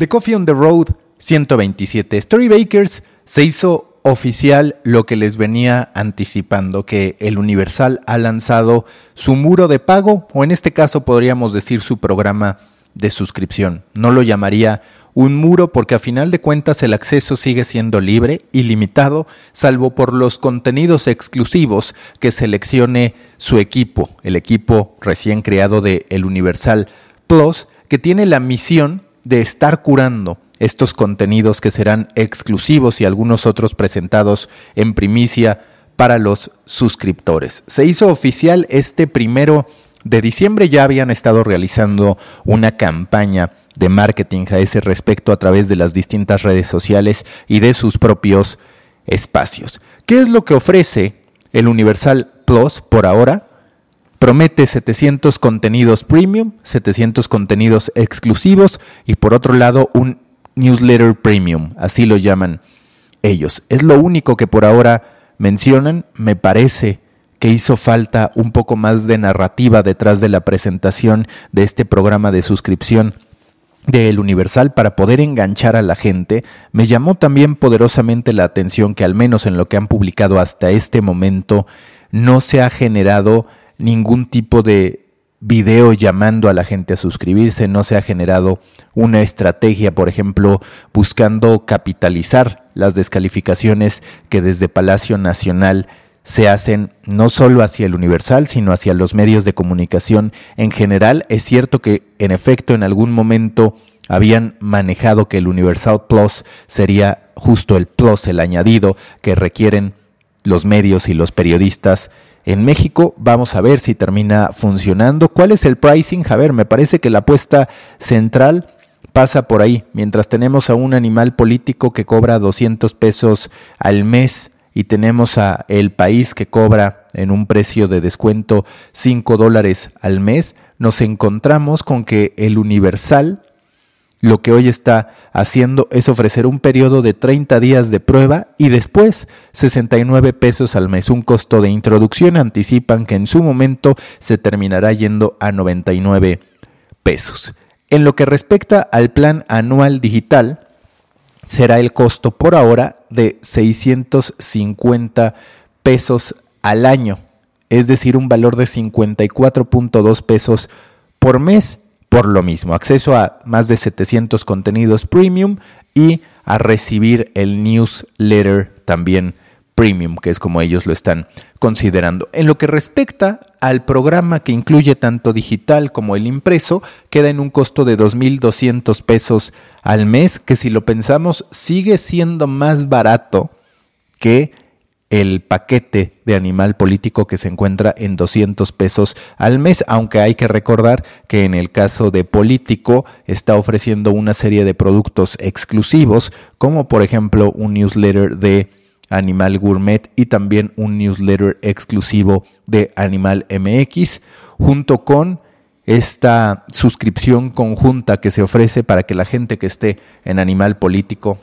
The Coffee on the Road 127. Storybakers se hizo oficial lo que les venía anticipando, que el Universal ha lanzado su muro de pago, o en este caso podríamos decir su programa de suscripción. No lo llamaría un muro porque a final de cuentas el acceso sigue siendo libre y limitado, salvo por los contenidos exclusivos que seleccione su equipo, el equipo recién creado de El Universal Plus, que tiene la misión de estar curando estos contenidos que serán exclusivos y algunos otros presentados en primicia para los suscriptores. Se hizo oficial este primero de diciembre, ya habían estado realizando una campaña de marketing a ese respecto a través de las distintas redes sociales y de sus propios espacios. ¿Qué es lo que ofrece el Universal Plus por ahora? Promete 700 contenidos premium, 700 contenidos exclusivos y por otro lado un newsletter premium, así lo llaman ellos. Es lo único que por ahora mencionan, me parece que hizo falta un poco más de narrativa detrás de la presentación de este programa de suscripción de El Universal para poder enganchar a la gente, me llamó también poderosamente la atención que al menos en lo que han publicado hasta este momento no se ha generado ningún tipo de video llamando a la gente a suscribirse, no se ha generado una estrategia, por ejemplo, buscando capitalizar las descalificaciones que desde Palacio Nacional se hacen no solo hacia el Universal, sino hacia los medios de comunicación en general. Es cierto que en efecto en algún momento habían manejado que el Universal Plus sería justo el plus, el añadido que requieren los medios y los periodistas en México. Vamos a ver si termina funcionando. ¿Cuál es el pricing? A ver, me parece que la apuesta central pasa por ahí. Mientras tenemos a un animal político que cobra 200 pesos al mes y tenemos a el país que cobra en un precio de descuento 5 dólares al mes, nos encontramos con que el universal lo que hoy está haciendo es ofrecer un periodo de 30 días de prueba y después 69 pesos al mes, un costo de introducción. Anticipan que en su momento se terminará yendo a 99 pesos. En lo que respecta al plan anual digital, será el costo por ahora de 650 pesos al año, es decir, un valor de 54.2 pesos por mes por lo mismo. Acceso a más de 700 contenidos premium y a recibir el newsletter también premium, que es como ellos lo están considerando. En lo que respecta al programa que incluye tanto digital como el impreso, queda en un costo de 2.200 pesos al mes, que si lo pensamos sigue siendo más barato que el paquete de animal político que se encuentra en 200 pesos al mes, aunque hay que recordar que en el caso de político está ofreciendo una serie de productos exclusivos, como por ejemplo un newsletter de Animal Gourmet y también un newsletter exclusivo de Animal MX, junto con esta suscripción conjunta que se ofrece para que la gente que esté en Animal Político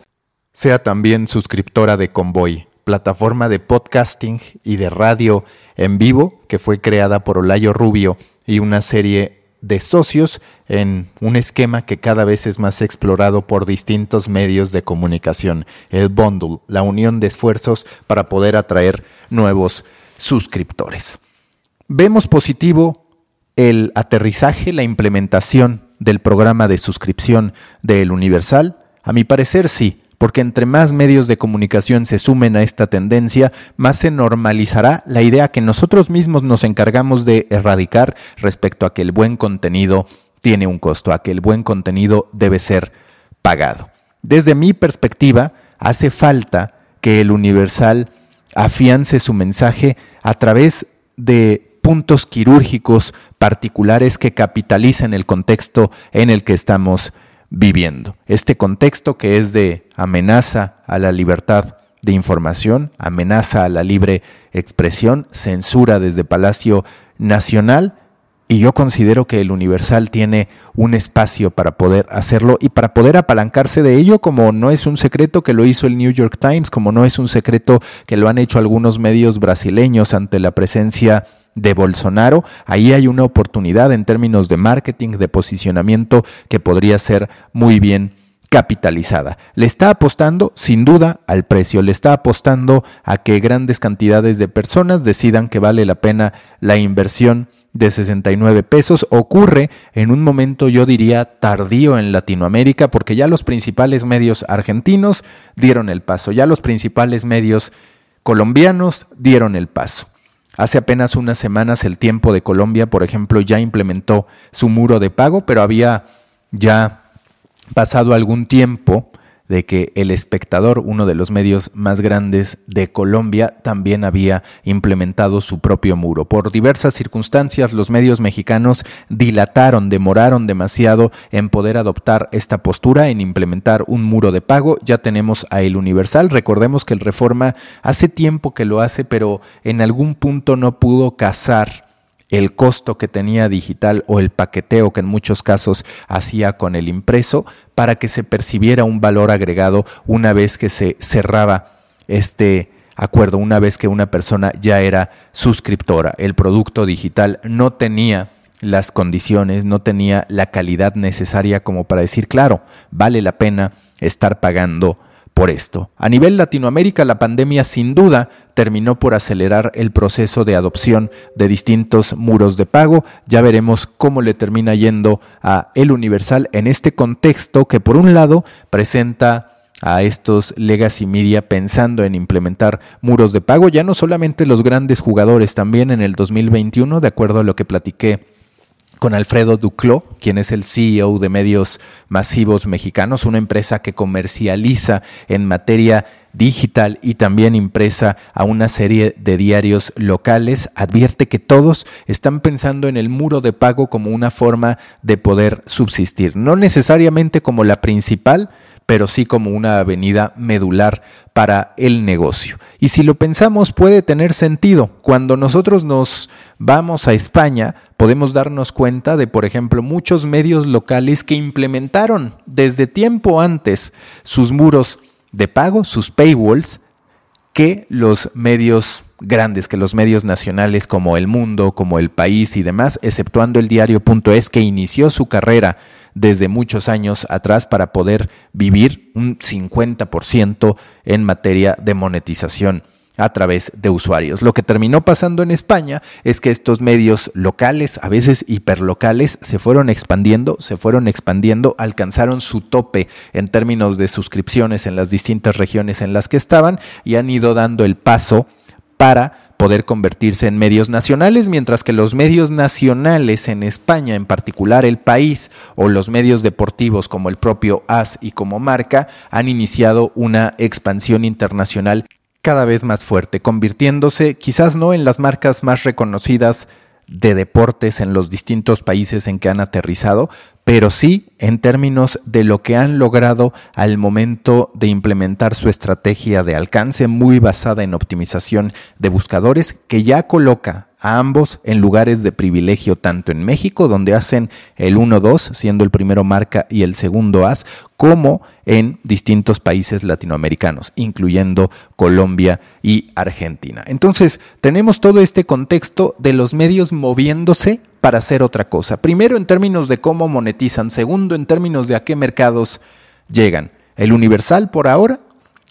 sea también suscriptora de Convoy plataforma de podcasting y de radio en vivo que fue creada por Olayo Rubio y una serie de socios en un esquema que cada vez es más explorado por distintos medios de comunicación, el bundle, la unión de esfuerzos para poder atraer nuevos suscriptores. Vemos positivo el aterrizaje, la implementación del programa de suscripción del Universal. A mi parecer sí, porque entre más medios de comunicación se sumen a esta tendencia, más se normalizará la idea que nosotros mismos nos encargamos de erradicar respecto a que el buen contenido tiene un costo, a que el buen contenido debe ser pagado. Desde mi perspectiva, hace falta que el Universal afiance su mensaje a través de puntos quirúrgicos particulares que capitalicen el contexto en el que estamos viviendo. Este contexto que es de amenaza a la libertad de información, amenaza a la libre expresión, censura desde Palacio Nacional, y yo considero que el Universal tiene un espacio para poder hacerlo y para poder apalancarse de ello, como no es un secreto que lo hizo el New York Times, como no es un secreto que lo han hecho algunos medios brasileños ante la presencia de Bolsonaro, ahí hay una oportunidad en términos de marketing, de posicionamiento que podría ser muy bien capitalizada. Le está apostando, sin duda, al precio, le está apostando a que grandes cantidades de personas decidan que vale la pena la inversión de 69 pesos. Ocurre en un momento, yo diría, tardío en Latinoamérica, porque ya los principales medios argentinos dieron el paso, ya los principales medios colombianos dieron el paso. Hace apenas unas semanas el tiempo de Colombia, por ejemplo, ya implementó su muro de pago, pero había ya pasado algún tiempo de que El Espectador, uno de los medios más grandes de Colombia, también había implementado su propio muro. Por diversas circunstancias, los medios mexicanos dilataron, demoraron demasiado en poder adoptar esta postura, en implementar un muro de pago. Ya tenemos a El Universal. Recordemos que el Reforma hace tiempo que lo hace, pero en algún punto no pudo cazar el costo que tenía digital o el paqueteo que en muchos casos hacía con el impreso para que se percibiera un valor agregado una vez que se cerraba este acuerdo, una vez que una persona ya era suscriptora. El producto digital no tenía las condiciones, no tenía la calidad necesaria como para decir, claro, vale la pena estar pagando por esto. A nivel Latinoamérica, la pandemia sin duda terminó por acelerar el proceso de adopción de distintos muros de pago. Ya veremos cómo le termina yendo a El Universal en este contexto que por un lado presenta a estos legacy media pensando en implementar muros de pago, ya no solamente los grandes jugadores, también en el 2021, de acuerdo a lo que platiqué con Alfredo Duclos, quien es el CEO de Medios Masivos Mexicanos, una empresa que comercializa en materia digital y también impresa a una serie de diarios locales, advierte que todos están pensando en el muro de pago como una forma de poder subsistir, no necesariamente como la principal, pero sí como una avenida medular para el negocio. Y si lo pensamos puede tener sentido. Cuando nosotros nos vamos a España, podemos darnos cuenta de, por ejemplo, muchos medios locales que implementaron desde tiempo antes sus muros de pago, sus paywalls, que los medios grandes, que los medios nacionales como El Mundo, como El País y demás, exceptuando el diario.es que inició su carrera desde muchos años atrás para poder vivir un 50% en materia de monetización a través de usuarios. Lo que terminó pasando en España es que estos medios locales, a veces hiperlocales, se fueron expandiendo, se fueron expandiendo, alcanzaron su tope en términos de suscripciones en las distintas regiones en las que estaban y han ido dando el paso para poder convertirse en medios nacionales, mientras que los medios nacionales en España, en particular el país, o los medios deportivos como el propio AS y como marca, han iniciado una expansión internacional cada vez más fuerte, convirtiéndose quizás no en las marcas más reconocidas de deportes en los distintos países en que han aterrizado, pero sí en términos de lo que han logrado al momento de implementar su estrategia de alcance muy basada en optimización de buscadores que ya coloca a ambos en lugares de privilegio tanto en México, donde hacen el 1-2, siendo el primero marca y el segundo as, como en distintos países latinoamericanos, incluyendo Colombia y Argentina. Entonces, tenemos todo este contexto de los medios moviéndose para hacer otra cosa. Primero, en términos de cómo monetizan. Segundo, en términos de a qué mercados llegan. El Universal, por ahora,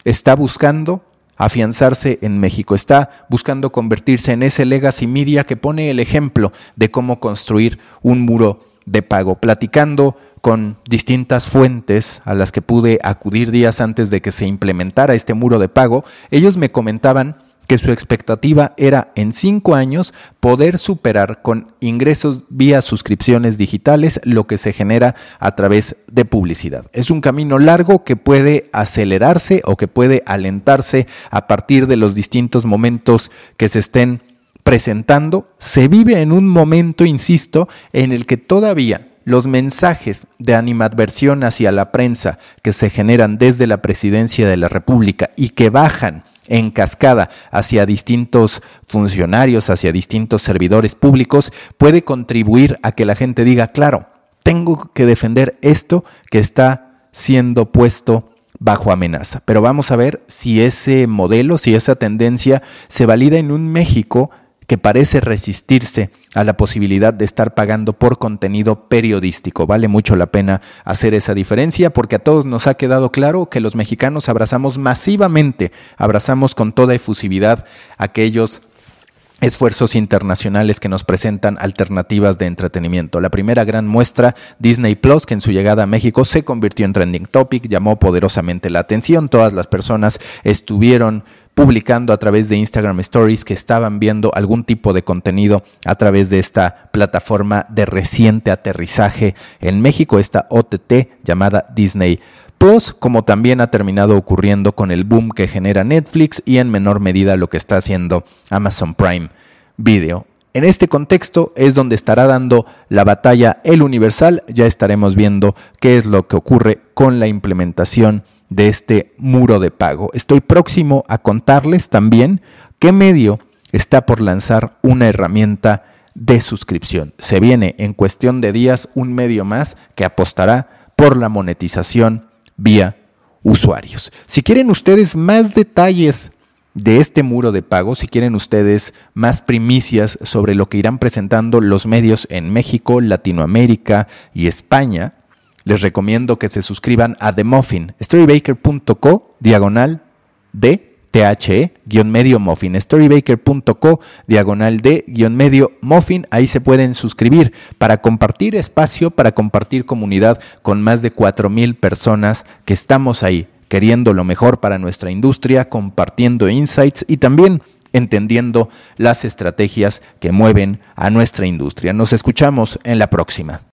está buscando afianzarse en México. Está buscando convertirse en ese legacy media que pone el ejemplo de cómo construir un muro de pago. Platicando con distintas fuentes a las que pude acudir días antes de que se implementara este muro de pago, ellos me comentaban que su expectativa era en cinco años poder superar con ingresos vía suscripciones digitales lo que se genera a través de publicidad. Es un camino largo que puede acelerarse o que puede alentarse a partir de los distintos momentos que se estén presentando. Se vive en un momento, insisto, en el que todavía los mensajes de animadversión hacia la prensa que se generan desde la presidencia de la República y que bajan en cascada hacia distintos funcionarios, hacia distintos servidores públicos, puede contribuir a que la gente diga, claro, tengo que defender esto que está siendo puesto bajo amenaza. Pero vamos a ver si ese modelo, si esa tendencia se valida en un México que parece resistirse a la posibilidad de estar pagando por contenido periodístico. Vale mucho la pena hacer esa diferencia porque a todos nos ha quedado claro que los mexicanos abrazamos masivamente, abrazamos con toda efusividad aquellos esfuerzos internacionales que nos presentan alternativas de entretenimiento. La primera gran muestra, Disney Plus, que en su llegada a México se convirtió en trending topic, llamó poderosamente la atención. Todas las personas estuvieron publicando a través de Instagram Stories que estaban viendo algún tipo de contenido a través de esta plataforma de reciente aterrizaje en México, esta OTT llamada Disney Plus, como también ha terminado ocurriendo con el boom que genera Netflix y en menor medida lo que está haciendo Amazon Prime Video. En este contexto es donde estará dando la batalla el Universal, ya estaremos viendo qué es lo que ocurre con la implementación de este muro de pago. Estoy próximo a contarles también qué medio está por lanzar una herramienta de suscripción. Se viene en cuestión de días un medio más que apostará por la monetización vía usuarios. Si quieren ustedes más detalles de este muro de pago, si quieren ustedes más primicias sobre lo que irán presentando los medios en México, Latinoamérica y España, les recomiendo que se suscriban a The Muffin, storybaker.co, diagonal de THE, guion medio muffin, storybaker.co, diagonal de guion medio muffin, ahí se pueden suscribir para compartir espacio, para compartir comunidad con más de 4.000 personas que estamos ahí, queriendo lo mejor para nuestra industria, compartiendo insights y también entendiendo las estrategias que mueven a nuestra industria. Nos escuchamos en la próxima.